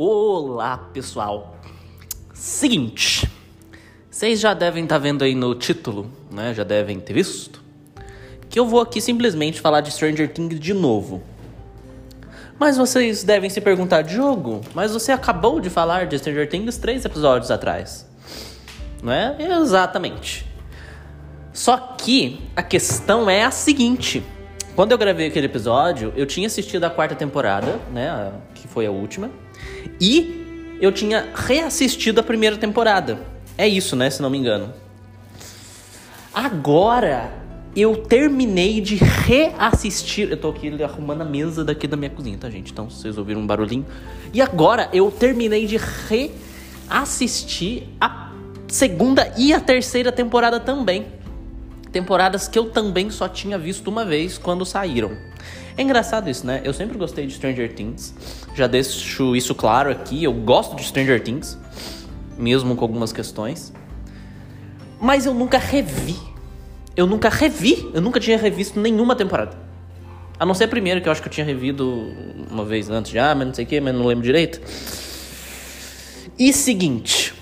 Olá, pessoal. Seguinte, vocês já devem estar tá vendo aí no título, né? Já devem ter visto que eu vou aqui simplesmente falar de Stranger Things de novo. Mas vocês devem se perguntar, Diogo, mas você acabou de falar de Stranger Things três episódios atrás. Não é? Exatamente. Só que a questão é a seguinte. Quando eu gravei aquele episódio, eu tinha assistido a quarta temporada, né? Que foi a última. E eu tinha reassistido a primeira temporada. É isso, né? Se não me engano. Agora eu terminei de reassistir. Eu tô aqui arrumando a mesa daqui da minha cozinha, tá, gente? Então, vocês ouviram um barulhinho. E agora eu terminei de reassistir a segunda e a terceira temporada também. Temporadas que eu também só tinha visto uma vez quando saíram. É engraçado isso, né? Eu sempre gostei de Stranger Things. Já deixo isso claro aqui. Eu gosto de Stranger Things, mesmo com algumas questões. Mas eu nunca revi eu nunca revi, eu nunca tinha revisto nenhuma temporada. A não ser a primeira, que eu acho que eu tinha revido uma vez antes já, mas não sei o que, mas não lembro direito. E seguinte,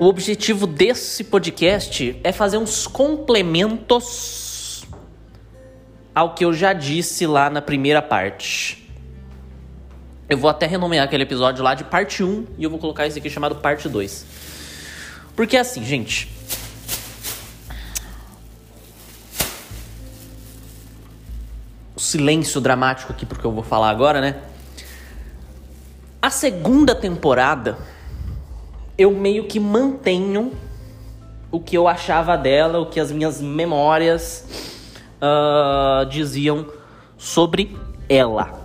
o objetivo desse podcast é fazer uns complementos ao que eu já disse lá na primeira parte. Eu vou até renomear aquele episódio lá de parte 1 e eu vou colocar esse aqui chamado parte 2. Porque assim, gente, silêncio dramático aqui porque eu vou falar agora, né? A segunda temporada eu meio que mantenho o que eu achava dela, o que as minhas memórias uh, diziam sobre ela.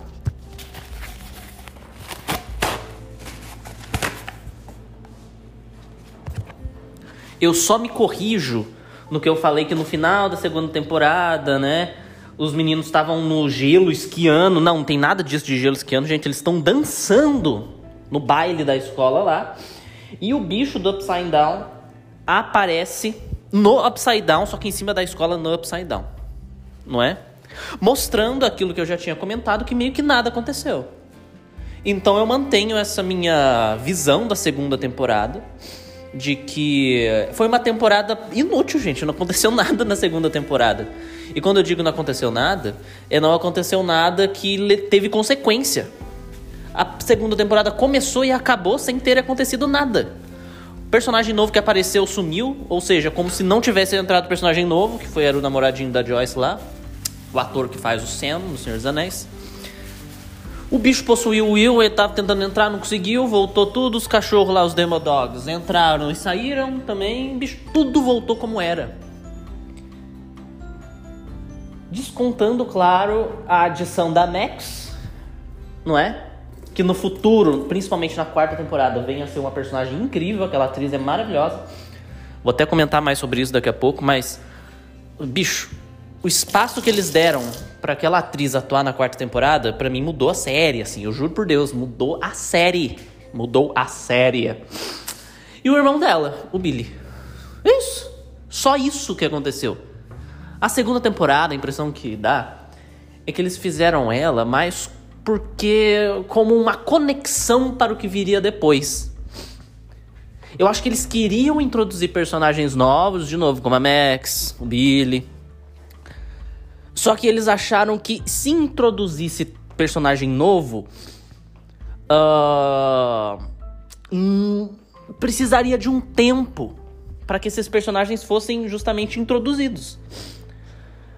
Eu só me corrijo no que eu falei que no final da segunda temporada, né? os meninos estavam no gelo esquiando. Não, não tem nada disso de gelo esquiando, gente. Eles estão dançando no baile da escola lá. E o bicho do Upside Down aparece no Upside Down, só que em cima da escola no Upside Down. Não é? Mostrando aquilo que eu já tinha comentado, que meio que nada aconteceu. Então eu mantenho essa minha visão da segunda temporada de que foi uma temporada inútil, gente. Não aconteceu nada na segunda temporada. E quando eu digo não aconteceu nada, é não aconteceu nada que teve consequência. A segunda temporada começou e acabou sem ter acontecido nada. O personagem novo que apareceu sumiu, ou seja, como se não tivesse entrado personagem novo, que foi era o namoradinho da Joyce lá, o ator que faz o Sam no Senhor dos Anéis. O bicho possuiu o Will, ele tava tentando entrar, não conseguiu, voltou tudo, os cachorros lá, os Demodogs, entraram e saíram também, bicho, tudo voltou como era. Descontando, claro, a adição da Max, não é? Que no futuro, principalmente na quarta temporada, venha a ser uma personagem incrível, aquela atriz é maravilhosa. Vou até comentar mais sobre isso daqui a pouco, mas. Bicho, o espaço que eles deram para aquela atriz atuar na quarta temporada, para mim mudou a série, assim, eu juro por Deus, mudou a série. Mudou a série. E o irmão dela, o Billy. Isso. Só isso que aconteceu. A segunda temporada, a impressão que dá é que eles fizeram ela mais porque como uma conexão para o que viria depois. Eu acho que eles queriam introduzir personagens novos, de novo, como a Max, o Billy, só que eles acharam que se introduzisse personagem novo, uh, hum, precisaria de um tempo para que esses personagens fossem justamente introduzidos,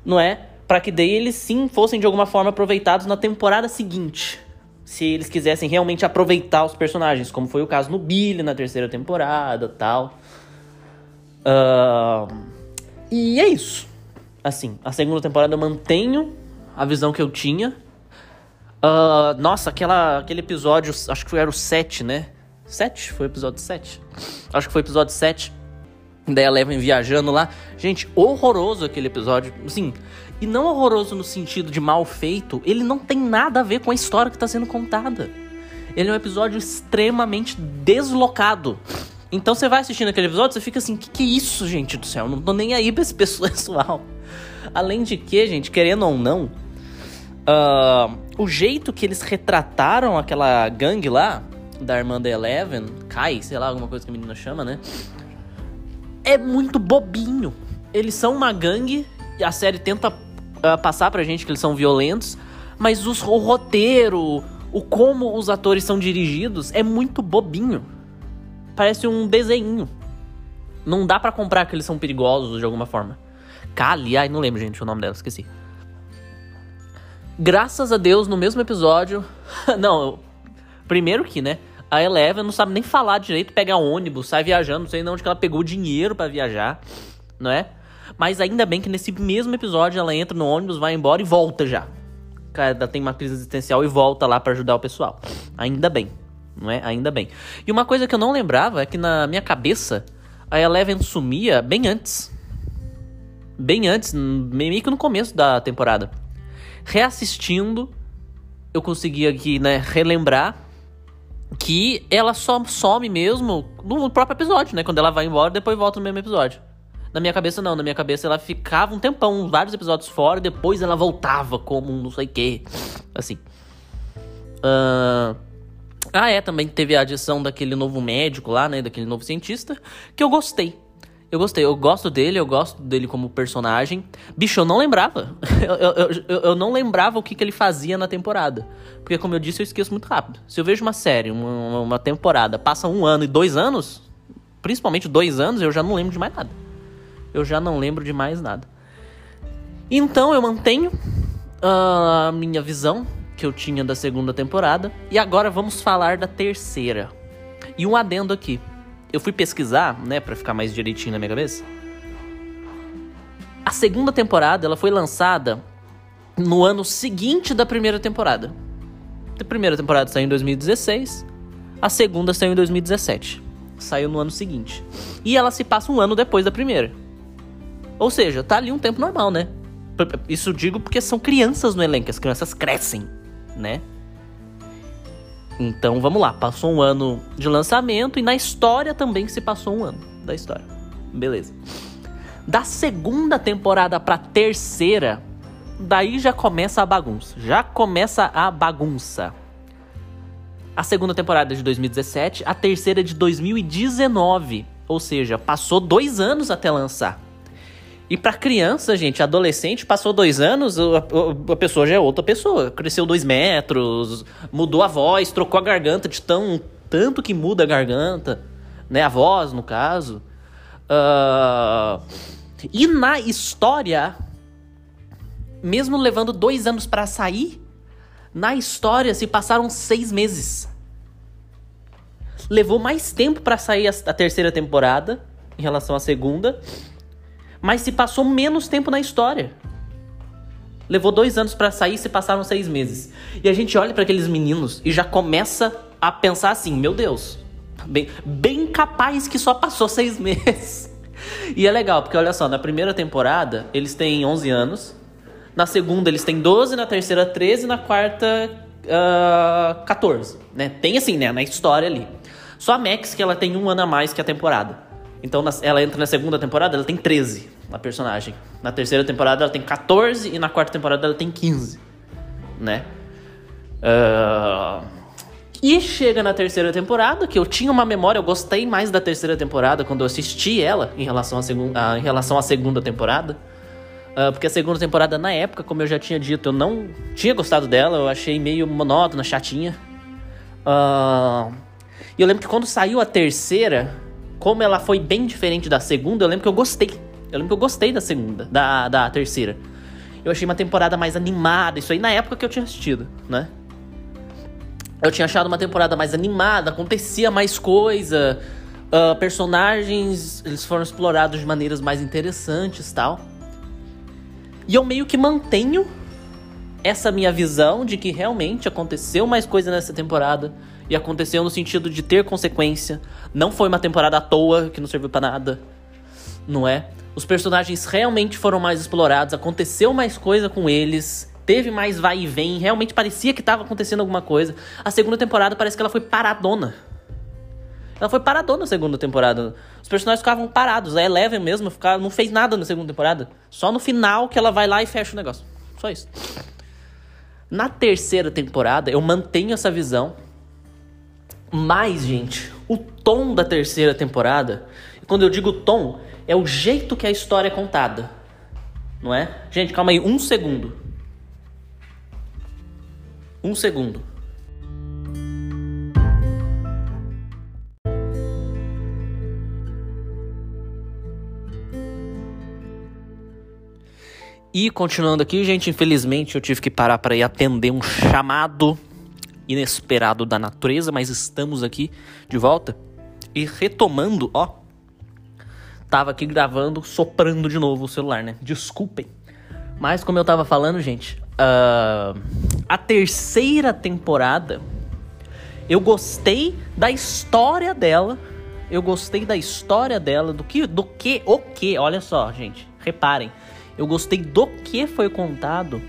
não é? Para que daí eles sim fossem de alguma forma aproveitados na temporada seguinte. Se eles quisessem realmente aproveitar os personagens, como foi o caso no Billy na terceira temporada tal. Uh, e é isso. Assim, a segunda temporada eu mantenho a visão que eu tinha. Uh, nossa, aquela, aquele episódio, acho que era o 7, né? 7? Foi o episódio 7? Acho que foi o episódio 7. Daí a Eleven viajando lá. Gente, horroroso aquele episódio. Assim, e não horroroso no sentido de mal feito, ele não tem nada a ver com a história que está sendo contada. Ele é um episódio extremamente deslocado. Então você vai assistindo aquele episódio, você fica assim, que que é isso, gente do céu? Não tô nem aí pra esse pessoal. Além de que, gente, querendo ou não, uh, o jeito que eles retrataram aquela gangue lá da irmã da Eleven, Kai, sei lá, alguma coisa que a menina chama, né? É muito bobinho. Eles são uma gangue e a série tenta uh, passar pra gente que eles são violentos, mas os, o roteiro, o como os atores são dirigidos é muito bobinho. Parece um desenho. Não dá para comprar que eles são perigosos de alguma forma. Kali, ai, não lembro, gente, o nome dela, esqueci. Graças a Deus, no mesmo episódio. não, primeiro que, né? A Eleven não sabe nem falar direito, pega ônibus, sai viajando, não sei nem onde que ela pegou dinheiro para viajar, não é? Mas ainda bem que nesse mesmo episódio ela entra no ônibus, vai embora e volta já. Ela tem uma crise existencial e volta lá para ajudar o pessoal. Ainda bem, não é? Ainda bem. E uma coisa que eu não lembrava é que na minha cabeça a Eleven sumia bem antes. Bem antes, meio que no começo da temporada. Reassistindo, eu consegui aqui, né, relembrar que ela só some mesmo no próprio episódio, né? Quando ela vai embora, depois volta no mesmo episódio. Na minha cabeça, não. Na minha cabeça, ela ficava um tempão, vários episódios fora, depois ela voltava como um não sei o quê. Assim. Uh... Ah, é, também teve a adição daquele novo médico lá, né? Daquele novo cientista, que eu gostei. Eu gostei, eu gosto dele, eu gosto dele como personagem. Bicho, eu não lembrava. eu, eu, eu, eu, não lembrava o que, que ele fazia na temporada. Porque, como eu disse, eu esqueço muito rápido. Se eu vejo uma série, uma, uma temporada, passa um ano e dois anos, principalmente dois anos, eu já não lembro de mais nada eu já não lembro de mais nada. Então eu mantenho a minha visão que eu tinha da segunda temporada e agora vamos falar da terceira. E um adendo aqui. Eu fui pesquisar, né, para ficar mais direitinho na minha cabeça. A segunda temporada, ela foi lançada no ano seguinte da primeira temporada. A primeira temporada saiu em 2016, a segunda saiu em 2017. Saiu no ano seguinte. E ela se passa um ano depois da primeira. Ou seja, tá ali um tempo normal, né? Isso digo porque são crianças no elenco, as crianças crescem, né? Então vamos lá, passou um ano de lançamento e na história também se passou um ano da história. Beleza. Da segunda temporada pra terceira, daí já começa a bagunça. Já começa a bagunça. A segunda temporada é de 2017, a terceira é de 2019. Ou seja, passou dois anos até lançar. E para criança, gente, adolescente, passou dois anos, a, a, pessoa já é outra pessoa. Cresceu dois metros, mudou a voz, trocou a garganta de tão tanto que muda a garganta, né? A voz, no caso. Uh, e na história, mesmo levando dois anos para sair, na história se passaram seis meses. Levou mais tempo para sair a, a terceira temporada em relação à segunda mas se passou menos tempo na história. Levou dois anos para sair, se passaram seis meses. E a gente olha para aqueles meninos e já começa a pensar assim: meu Deus, bem, bem capaz que só passou seis meses. E é legal, porque olha só, na primeira temporada eles têm 11 anos, na segunda eles têm 12, na terceira 13, na quarta uh, 14. Né? Tem assim, né, na história ali. Só a Max que ela tem um ano a mais que a temporada. Então ela entra na segunda temporada, ela tem 13 na personagem. Na terceira temporada ela tem 14 e na quarta temporada ela tem 15, né? Uh... E chega na terceira temporada, que eu tinha uma memória, eu gostei mais da terceira temporada quando eu assisti ela em relação à, segunda, em relação à segunda temporada. Uh, porque a segunda temporada, na época, como eu já tinha dito, eu não tinha gostado dela, eu achei meio monótona, chatinha. Uh... E eu lembro que quando saiu a terceira, como ela foi bem diferente da segunda, eu lembro que eu gostei. Eu lembro que eu gostei da segunda, da, da terceira. Eu achei uma temporada mais animada, isso aí na época que eu tinha assistido, né? Eu tinha achado uma temporada mais animada, acontecia mais coisa, uh, personagens eles foram explorados de maneiras mais interessantes tal. E eu meio que mantenho essa minha visão de que realmente aconteceu mais coisa nessa temporada e aconteceu no sentido de ter consequência. Não foi uma temporada à toa que não serviu para nada, não é? Os personagens realmente foram mais explorados, aconteceu mais coisa com eles, teve mais vai e vem, realmente parecia que estava acontecendo alguma coisa. A segunda temporada parece que ela foi paradona. Ela foi paradona na segunda temporada. Os personagens ficavam parados. A Eleven mesmo ficava, não fez nada na segunda temporada. Só no final que ela vai lá e fecha o negócio. Só isso. Na terceira temporada, eu mantenho essa visão Mas, gente, o tom da terceira temporada, quando eu digo tom, é o jeito que a história é contada. Não é? Gente, calma aí, um segundo. Um segundo. E continuando aqui, gente, infelizmente eu tive que parar para ir atender um chamado inesperado da natureza, mas estamos aqui de volta. E retomando, ó, tava aqui gravando, soprando de novo o celular, né? Desculpem. Mas como eu tava falando, gente, uh, a terceira temporada, eu gostei da história dela. Eu gostei da história dela, do que, do que, o que, olha só, gente, reparem. Eu gostei do que foi contado,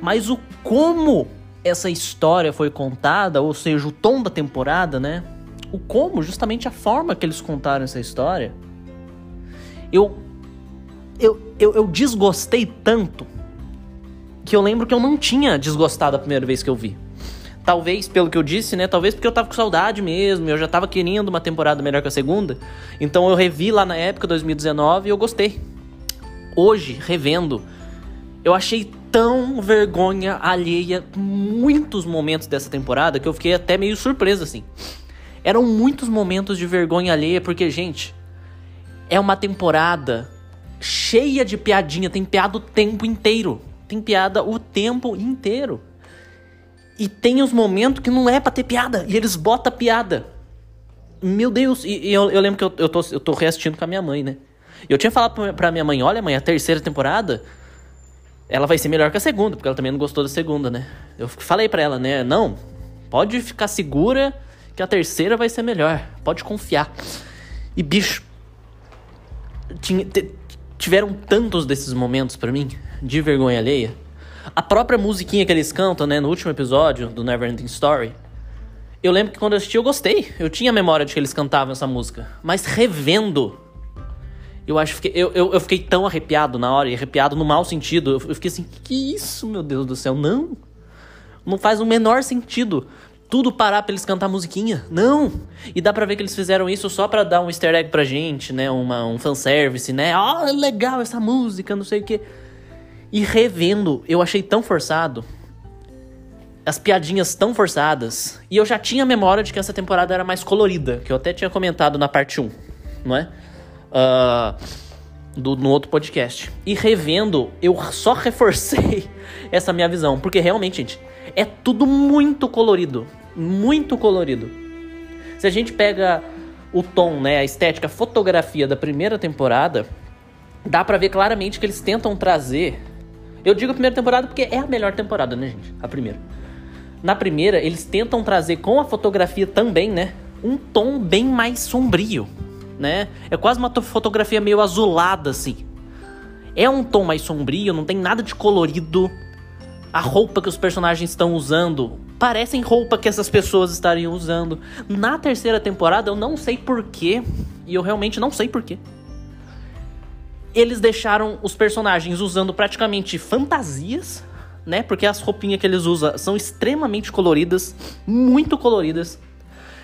mas o como essa história foi contada, ou seja, o tom da temporada, né? O como, justamente a forma que eles contaram essa história. Eu eu, eu, eu desgostei tanto que eu lembro que eu não tinha desgostado a primeira vez que eu vi. Talvez pelo que eu disse, né? Talvez porque eu tava com saudade mesmo, eu já tava querendo uma temporada melhor que a segunda. Então eu revi lá na época, 2019, e eu gostei hoje, revendo, eu achei tão vergonha alheia muitos momentos dessa temporada que eu fiquei até meio surpreso assim. Eram muitos momentos de vergonha alheia porque, gente, é uma temporada cheia de piadinha, tem piada o tempo inteiro. Tem piada o tempo inteiro. E tem os momentos que não é pra ter piada. E eles botam piada. Meu Deus, e, e eu, eu, lembro que eu, eu, tô, eu tô reassistindo com a minha mãe, né? Eu tinha falado pra minha mãe, olha mãe, a terceira temporada, ela vai ser melhor que a segunda, porque ela também não gostou da segunda, né? Eu falei pra ela, né, não, pode ficar segura que a terceira vai ser melhor, pode confiar. E bicho, tiveram tantos desses momentos para mim, de vergonha alheia. A própria musiquinha que eles cantam, né, no último episódio do Neverending Story, eu lembro que quando eu assisti eu gostei. Eu tinha memória de que eles cantavam essa música. Mas revendo eu acho que eu, eu, eu, fiquei tão arrepiado na hora, e arrepiado no mau sentido. Eu, fiquei assim, que isso, meu Deus do céu? Não! Não faz o menor sentido tudo parar pra eles cantar musiquinha. Não! E dá pra ver que eles fizeram isso só pra dar um easter egg pra gente, né? Uma, um fanservice, né? Ah, oh, legal essa música, não sei o quê. E revendo, eu achei tão forçado. As piadinhas tão forçadas. E eu já tinha memória de que essa temporada era mais colorida, que eu até tinha comentado na parte 1, não é? Uh, do, no outro podcast. E revendo, eu só reforcei essa minha visão. Porque realmente, gente, é tudo muito colorido. Muito colorido. Se a gente pega o tom, né, a estética, a fotografia da primeira temporada, dá para ver claramente que eles tentam trazer. Eu digo a primeira temporada porque é a melhor temporada, né, gente? A primeira. Na primeira, eles tentam trazer com a fotografia também, né, um tom bem mais sombrio né? É quase uma fotografia meio azulada, assim. É um tom mais sombrio, não tem nada de colorido. A roupa que os personagens estão usando parecem roupa que essas pessoas estariam usando. Na terceira temporada, eu não sei porquê, e eu realmente não sei porquê. Eles deixaram os personagens usando praticamente fantasias, né? Porque as roupinhas que eles usam são extremamente coloridas, muito coloridas.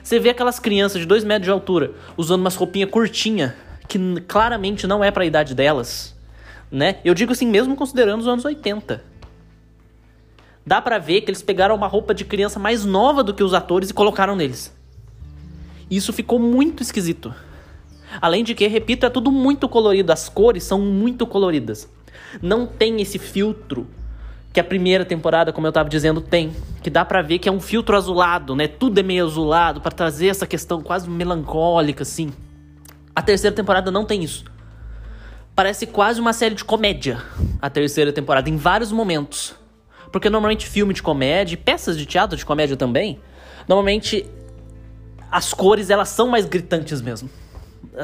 Você vê aquelas crianças de 2 metros de altura usando umas roupinhas curtinha que claramente não é para a idade delas, né? Eu digo assim mesmo considerando os anos 80. Dá para ver que eles pegaram uma roupa de criança mais nova do que os atores e colocaram neles. Isso ficou muito esquisito. Além de que, repito, é tudo muito colorido, as cores são muito coloridas. Não tem esse filtro que a primeira temporada, como eu tava dizendo, tem. Que dá para ver que é um filtro azulado, né? Tudo é meio azulado para trazer essa questão quase melancólica, assim. A terceira temporada não tem isso. Parece quase uma série de comédia, a terceira temporada, em vários momentos. Porque normalmente filme de comédia, peças de teatro de comédia também, normalmente as cores elas são mais gritantes mesmo.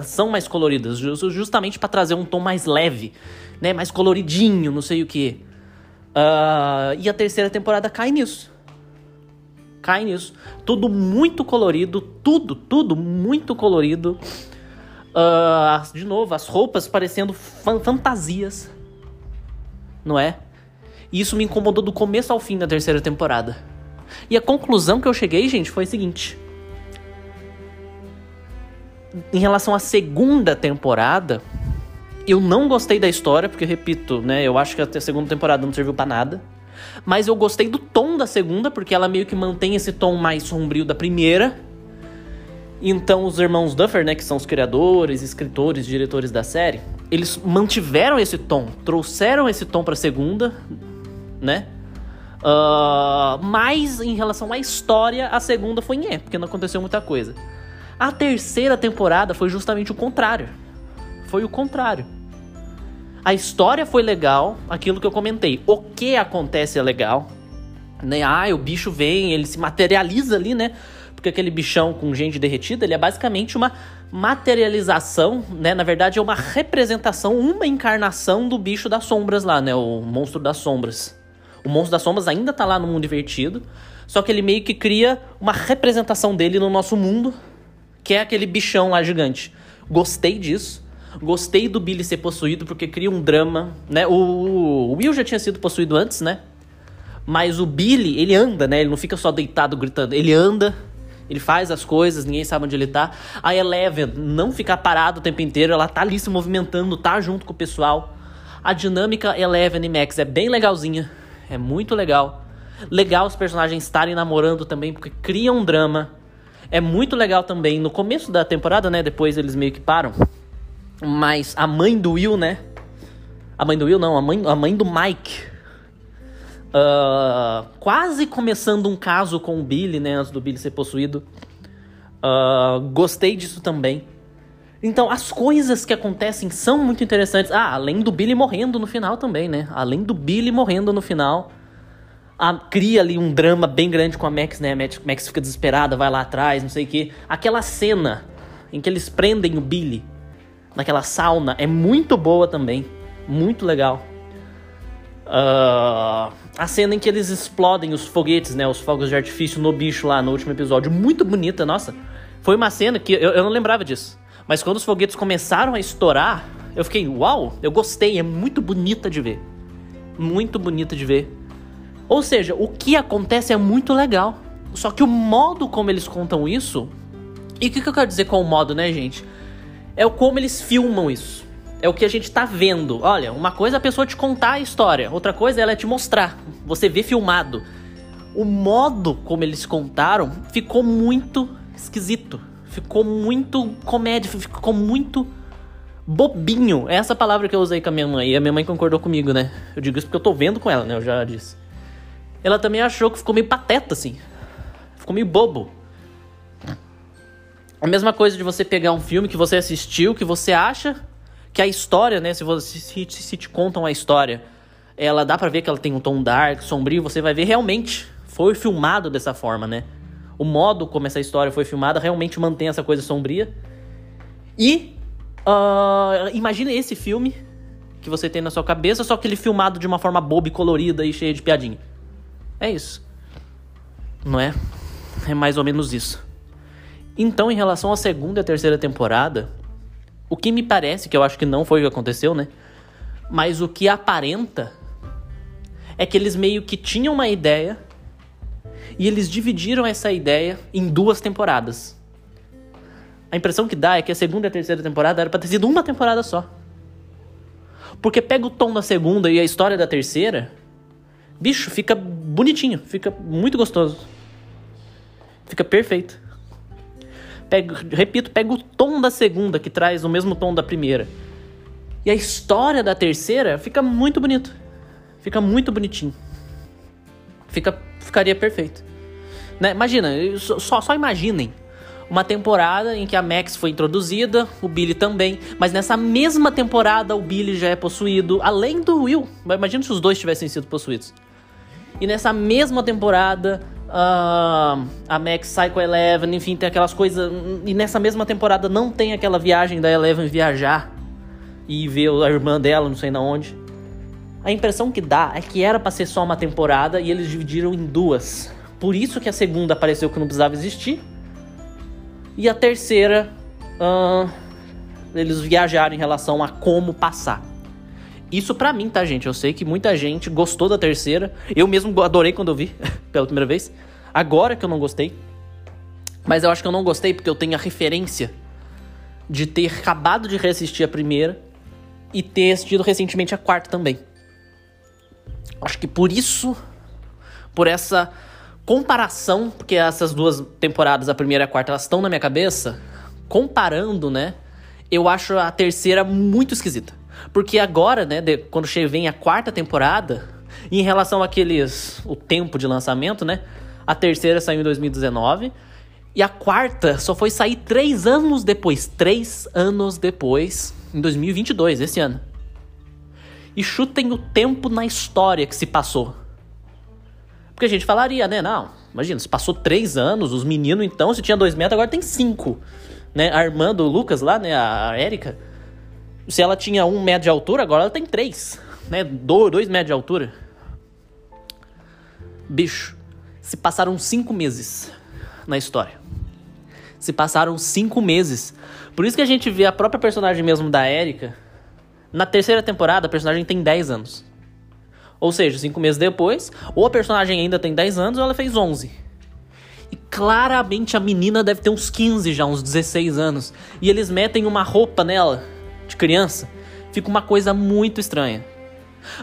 São mais coloridas, justamente para trazer um tom mais leve, né? Mais coloridinho, não sei o que. Uh, e a terceira temporada cai nisso. Cai nisso. Tudo muito colorido, tudo, tudo muito colorido. Uh, de novo, as roupas parecendo fan fantasias. Não é? E isso me incomodou do começo ao fim da terceira temporada. E a conclusão que eu cheguei, gente, foi a seguinte: em relação à segunda temporada, eu não gostei da história, porque, repito, né? Eu acho que a segunda temporada não serviu para nada. Mas eu gostei do tom da segunda, porque ela meio que mantém esse tom mais sombrio da primeira. Então, os irmãos Duffer, né, que são os criadores, escritores, diretores da série, eles mantiveram esse tom, trouxeram esse tom pra segunda, né? Uh, mas em relação à história, a segunda foi nhé, porque não aconteceu muita coisa. A terceira temporada foi justamente o contrário. Foi o contrário. A história foi legal, aquilo que eu comentei. O que acontece é legal. Né? Ah, o bicho vem, ele se materializa ali, né? Porque aquele bichão com gente derretida, ele é basicamente uma materialização, né? Na verdade, é uma representação, uma encarnação do bicho das sombras lá, né? O monstro das sombras. O monstro das sombras ainda tá lá no mundo invertido, só que ele meio que cria uma representação dele no nosso mundo, que é aquele bichão lá gigante. Gostei disso. Gostei do Billy ser possuído porque cria um drama, né? O, Will já tinha sido possuído antes, né? Mas o Billy, ele anda, né? Ele não fica só deitado gritando. Ele anda, ele faz as coisas, ninguém sabe onde ele tá. A Eleven não fica parada o tempo inteiro, ela tá ali se movimentando, tá junto com o pessoal. A dinâmica Eleven e Max é bem legalzinha, é muito legal. Legal os personagens estarem namorando também, porque cria um drama. É muito legal também. No começo da temporada, né? Depois eles meio que param. Mas a mãe do Will, né? A mãe do Will, não, a mãe, a mãe do Mike. Uh, quase começando um caso com o Billy, né? Antes do Billy ser possuído. Uh, gostei disso também. Então, as coisas que acontecem são muito interessantes. Ah, além do Billy morrendo no final também, né? Além do Billy morrendo no final. A, cria ali um drama bem grande com a Max, né? A Max, Max fica desesperada, vai lá atrás, não sei o que. Aquela cena em que eles prendem o Billy naquela sauna é muito boa também. Muito legal. Uh, a cena em que eles explodem os foguetes, né? Os fogos de artifício no bicho lá no último episódio. Muito bonita, nossa. Foi uma cena que eu, eu não lembrava disso. Mas quando os foguetes começaram a estourar, eu fiquei, uau, eu gostei, é muito bonita de ver. Muito bonita de ver. Ou seja, o que acontece é muito legal. Só que o modo como eles contam isso. E o que, que eu quero dizer com o modo, né, gente? É o como eles filmam isso. É o que a gente tá vendo. Olha, uma coisa é a pessoa te contar a história, outra coisa é ela te mostrar. Você vê filmado. O modo como eles contaram ficou muito esquisito. Ficou muito comédia, ficou muito bobinho. É essa palavra que eu usei com a minha mãe. E a minha mãe concordou comigo, né? Eu digo isso porque eu tô vendo com ela, né? Eu já disse. Ela também achou que ficou meio pateta, assim. Ficou meio bobo. A mesma coisa de você pegar um filme que você assistiu, que você acha que a história, né? Se, você, se, se te contam a história, ela dá pra ver que ela tem um tom dark, sombrio, você vai ver realmente foi filmado dessa forma, né? O modo como essa história foi filmada realmente mantém essa coisa sombria. E uh, esse filme que você tem na sua cabeça, só que ele filmado de uma forma boba e colorida e cheia de piadinha. É isso. Não é? É mais ou menos isso. Então, em relação à segunda e terceira temporada, o que me parece, que eu acho que não foi o que aconteceu, né? Mas o que aparenta é que eles meio que tinham uma ideia e eles dividiram essa ideia em duas temporadas. A impressão que dá é que a segunda e a terceira temporada era pra ter sido uma temporada só. Porque pega o tom da segunda e a história da terceira, bicho, fica bonitinho, fica muito gostoso. Fica perfeito. Pega, repito, pega o tom da segunda, que traz o mesmo tom da primeira. E a história da terceira fica muito bonito. Fica muito bonitinho. Fica, ficaria perfeito. Né? Imagina, só, só imaginem uma temporada em que a Max foi introduzida, o Billy também, mas nessa mesma temporada o Billy já é possuído, além do Will. Imagina se os dois tivessem sido possuídos. E nessa mesma temporada Uh, a Max sai com a Eleven, enfim, tem aquelas coisas. E nessa mesma temporada não tem aquela viagem da Eleven viajar e ver a irmã dela, não sei na onde. A impressão que dá é que era para ser só uma temporada e eles dividiram em duas. Por isso que a segunda pareceu que não precisava existir. E a terceira, uh, eles viajaram em relação a como passar. Isso pra mim, tá, gente? Eu sei que muita gente gostou da terceira. Eu mesmo adorei quando eu vi pela primeira vez. Agora que eu não gostei. Mas eu acho que eu não gostei porque eu tenho a referência de ter acabado de reassistir a primeira e ter assistido recentemente a quarta também. Acho que por isso, por essa comparação, porque essas duas temporadas, a primeira e a quarta, elas estão na minha cabeça, comparando, né? Eu acho a terceira muito esquisita. Porque agora, né, de, quando vem a quarta temporada, em relação àqueles. o tempo de lançamento, né? A terceira saiu em 2019. E a quarta só foi sair três anos depois. Três anos depois, em 2022, esse ano. E chutem o tempo na história que se passou. Porque a gente falaria, né? Não, imagina, se passou três anos, os meninos então, se tinha dois metros, agora tem cinco. Né? A irmã do Lucas lá, né? A Erika. Se ela tinha um metro de altura, agora ela tem três. Né? Dois metros de altura. Bicho, se passaram cinco meses na história. Se passaram cinco meses. Por isso que a gente vê a própria personagem mesmo da Erika. Na terceira temporada, a personagem tem 10 anos. Ou seja, cinco meses depois, ou a personagem ainda tem 10 anos ou ela fez 11. E claramente a menina deve ter uns 15 já, uns 16 anos. E eles metem uma roupa nela, de criança. Fica uma coisa muito estranha.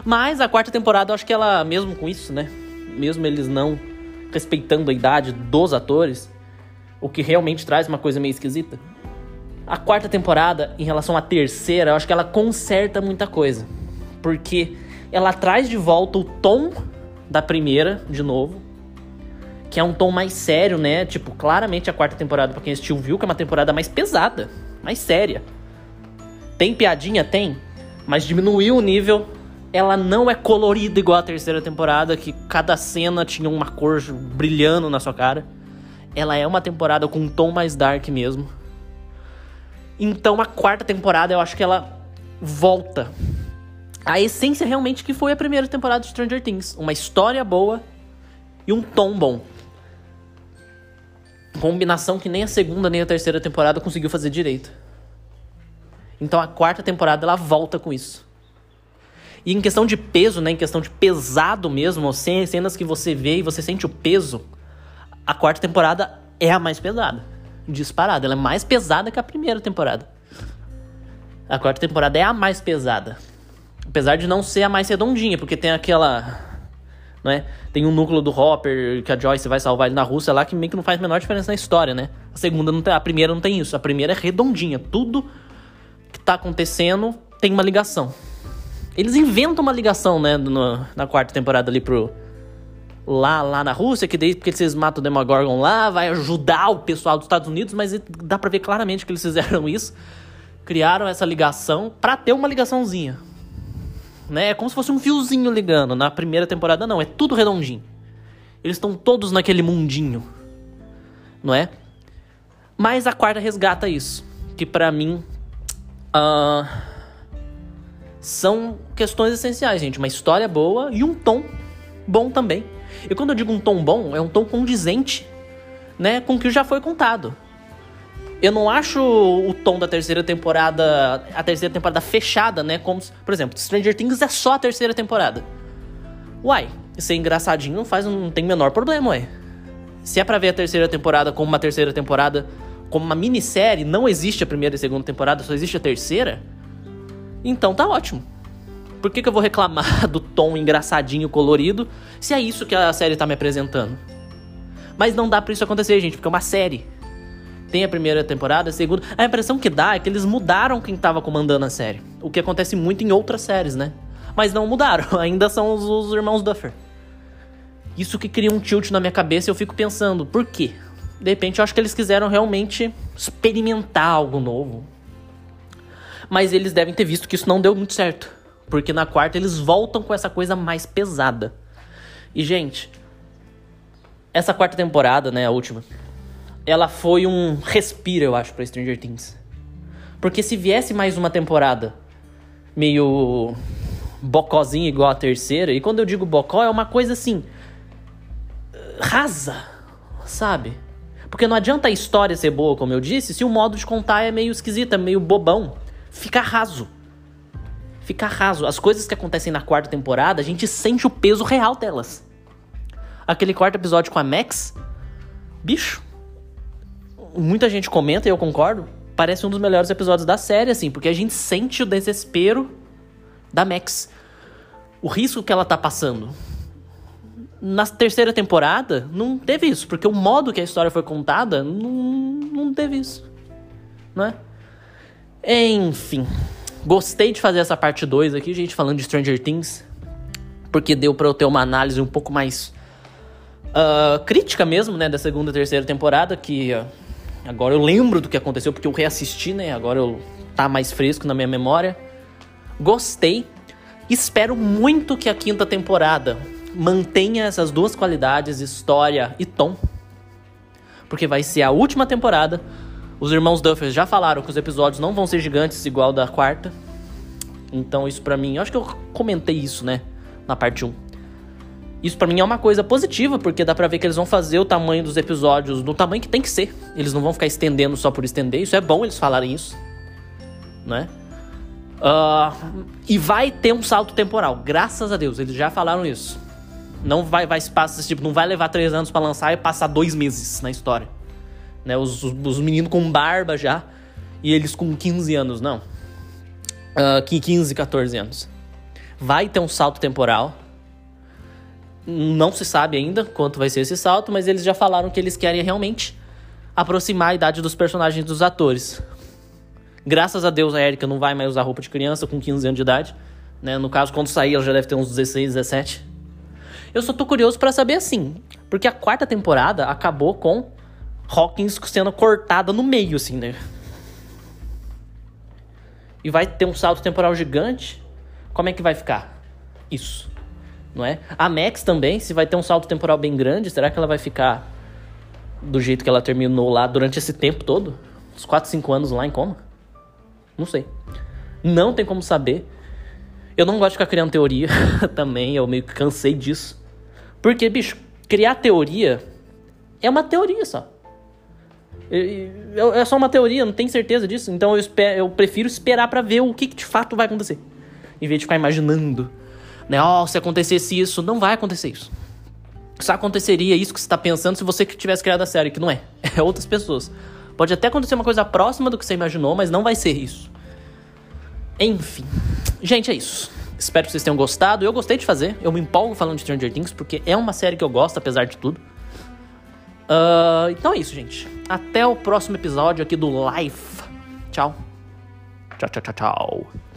Mas a quarta temporada, eu acho que ela, mesmo com isso, né? Mesmo eles não respeitando a idade dos atores, o que realmente traz uma coisa meio esquisita. A quarta temporada, em relação à terceira, eu acho que ela conserta muita coisa. Porque ela traz de volta o tom da primeira, de novo. Que é um tom mais sério, né? Tipo, claramente a quarta temporada, pra quem assistiu, viu que é uma temporada mais pesada, mais séria. Tem piadinha? Tem. Mas diminuiu o nível ela não é colorida igual a terceira temporada, que cada cena tinha uma cor brilhando na sua cara. Ela é uma temporada com um tom mais dark mesmo. Então a quarta temporada eu acho que ela volta a essência realmente que foi a primeira temporada de Stranger Things, uma história boa e um tom bom. Combinação que nem a segunda nem a terceira temporada conseguiu fazer direito. Então a quarta temporada ela volta com isso. E em questão de peso, né, em questão de pesado mesmo, cenas que você vê e você sente o peso, a quarta temporada é a mais pesada. Disparada. Ela é mais pesada que a primeira temporada. A quarta temporada é a mais pesada. Apesar de não ser a mais redondinha, porque tem aquela. Não é? Tem um núcleo do Hopper que a Joyce vai salvar ele na Rússia lá que meio que não faz a menor diferença na história, né? A segunda não tem, a primeira não tem isso. A primeira é redondinha. Tudo que tá acontecendo tem uma ligação. Eles inventam uma ligação, né, no, na quarta temporada ali pro. Lá, lá na Rússia, que daí porque eles matam o Demogorgon lá, vai ajudar o pessoal dos Estados Unidos, mas dá pra ver claramente que eles fizeram isso. Criaram essa ligação pra ter uma ligaçãozinha. Né? É como se fosse um fiozinho ligando. Na primeira temporada, não, é tudo redondinho. Eles estão todos naquele mundinho. Não é? Mas a quarta resgata isso. Que para mim. Uh, são questões essenciais, gente. Uma história boa e um tom bom também. E quando eu digo um tom bom, é um tom condizente, né, com o que já foi contado. Eu não acho o tom da terceira temporada, a terceira temporada fechada, né, como, por exemplo, Stranger Things é só a terceira temporada. Uai, ser engraçadinho não faz, não tem menor problema, ué. Se é pra ver a terceira temporada como uma terceira temporada, como uma minissérie, não existe a primeira e segunda temporada, só existe a terceira então tá ótimo. Por que, que eu vou reclamar do tom engraçadinho, colorido, se é isso que a série tá me apresentando? Mas não dá pra isso acontecer, gente, porque é uma série. Tem a primeira temporada, a segunda. A impressão que dá é que eles mudaram quem tava comandando a série. O que acontece muito em outras séries, né? Mas não mudaram, ainda são os, os irmãos Duffer. Isso que cria um tilt na minha cabeça e eu fico pensando, por quê? De repente eu acho que eles quiseram realmente experimentar algo novo mas eles devem ter visto que isso não deu muito certo. Porque na quarta eles voltam com essa coisa mais pesada. E, gente, essa quarta temporada, né, a última, ela foi um respiro, eu acho, pra Stranger Things. Porque se viesse mais uma temporada meio bocozinha igual a terceira, e quando eu digo bocó é uma coisa assim rasa, sabe? Porque não adianta a história ser boa, como eu disse, se o modo de contar é meio esquisito, é meio bobão fica raso. Fica raso. As coisas que acontecem na quarta temporada, a gente sente o peso real delas. Aquele quarto episódio com a Max, bicho, muita gente comenta e eu concordo. parece um dos melhores episódios da série, assim, porque a gente sente o desespero da Max. O risco que ela tá passando. Na terceira temporada, não teve isso, porque o modo que a história foi contada não, não teve isso. Não é? Enfim. Gostei de fazer essa parte 2 aqui, gente, falando de Stranger Things. Porque deu pra eu ter uma análise um pouco mais uh, crítica mesmo, né, da segunda e terceira temporada, que uh, agora eu lembro do que aconteceu, porque eu reassisti, né, agora eu tá mais fresco na minha memória. Gostei. Espero muito que a quinta temporada mantenha essas duas qualidades, história e tom. Porque vai ser a última temporada. Os irmãos Duffers já falaram que os episódios não vão ser gigantes igual da quarta. Então isso para mim, eu acho que eu comentei isso, né, na parte 1. Isso para mim é uma coisa positiva, porque dá pra ver que eles vão fazer o tamanho dos episódios do tamanho que tem que ser. Eles não vão ficar estendendo só por estender. Isso é bom eles falarem isso, né? Uh, e vai ter um salto temporal, graças a Deus, eles já falaram isso. Não vai, vai espaço tipo, não vai levar três anos para lançar e passar dois meses na história. Né? Os, os, os, meninos com barba já e eles com 15 anos, não. Uh, 15, 14 anos. Vai ter um salto temporal não se sabe ainda quanto vai ser esse salto, mas eles já falaram que eles querem realmente aproximar a idade dos personagens dos atores. Graças a Deus a Erika não vai mais usar roupa de criança com 15 anos de idade. Né? No caso, quando sair, ela já deve ter uns 16, 17. Eu só tô curioso para saber assim, porque a quarta temporada acabou com Hawkins sendo cortada no meio, assim, né? E vai ter um salto temporal gigante. Como é que vai ficar? Isso não é? A Max também, se vai ter um salto temporal bem grande, será que ela vai ficar do jeito que ela terminou lá durante esse tempo todo? Uns 4, 5 anos lá em coma? Não sei. Não tem como saber. Eu não gosto de ficar criando teoria também, eu meio que cansei disso. Porque, bicho, criar teoria é uma teoria só. É só uma teoria, não tenho certeza disso. Então eu, espero, eu prefiro esperar para ver o que, que de fato vai acontecer. Em vez de ficar imaginando né? Oh, se acontecesse isso, não vai acontecer isso. Só aconteceria isso que você está pensando se você que tivesse criado a série, que não é. É outras pessoas. Pode até acontecer uma coisa próxima do que você imaginou, mas não vai ser isso. Enfim. Gente, é isso. Espero que vocês tenham gostado. Eu gostei de fazer. Eu me empolgo falando de Stranger Things, porque é uma série que eu gosto, apesar de tudo. Uh, então é isso, gente. Até o próximo episódio aqui do Life. Tchau. Tchau, tchau, tchau, tchau.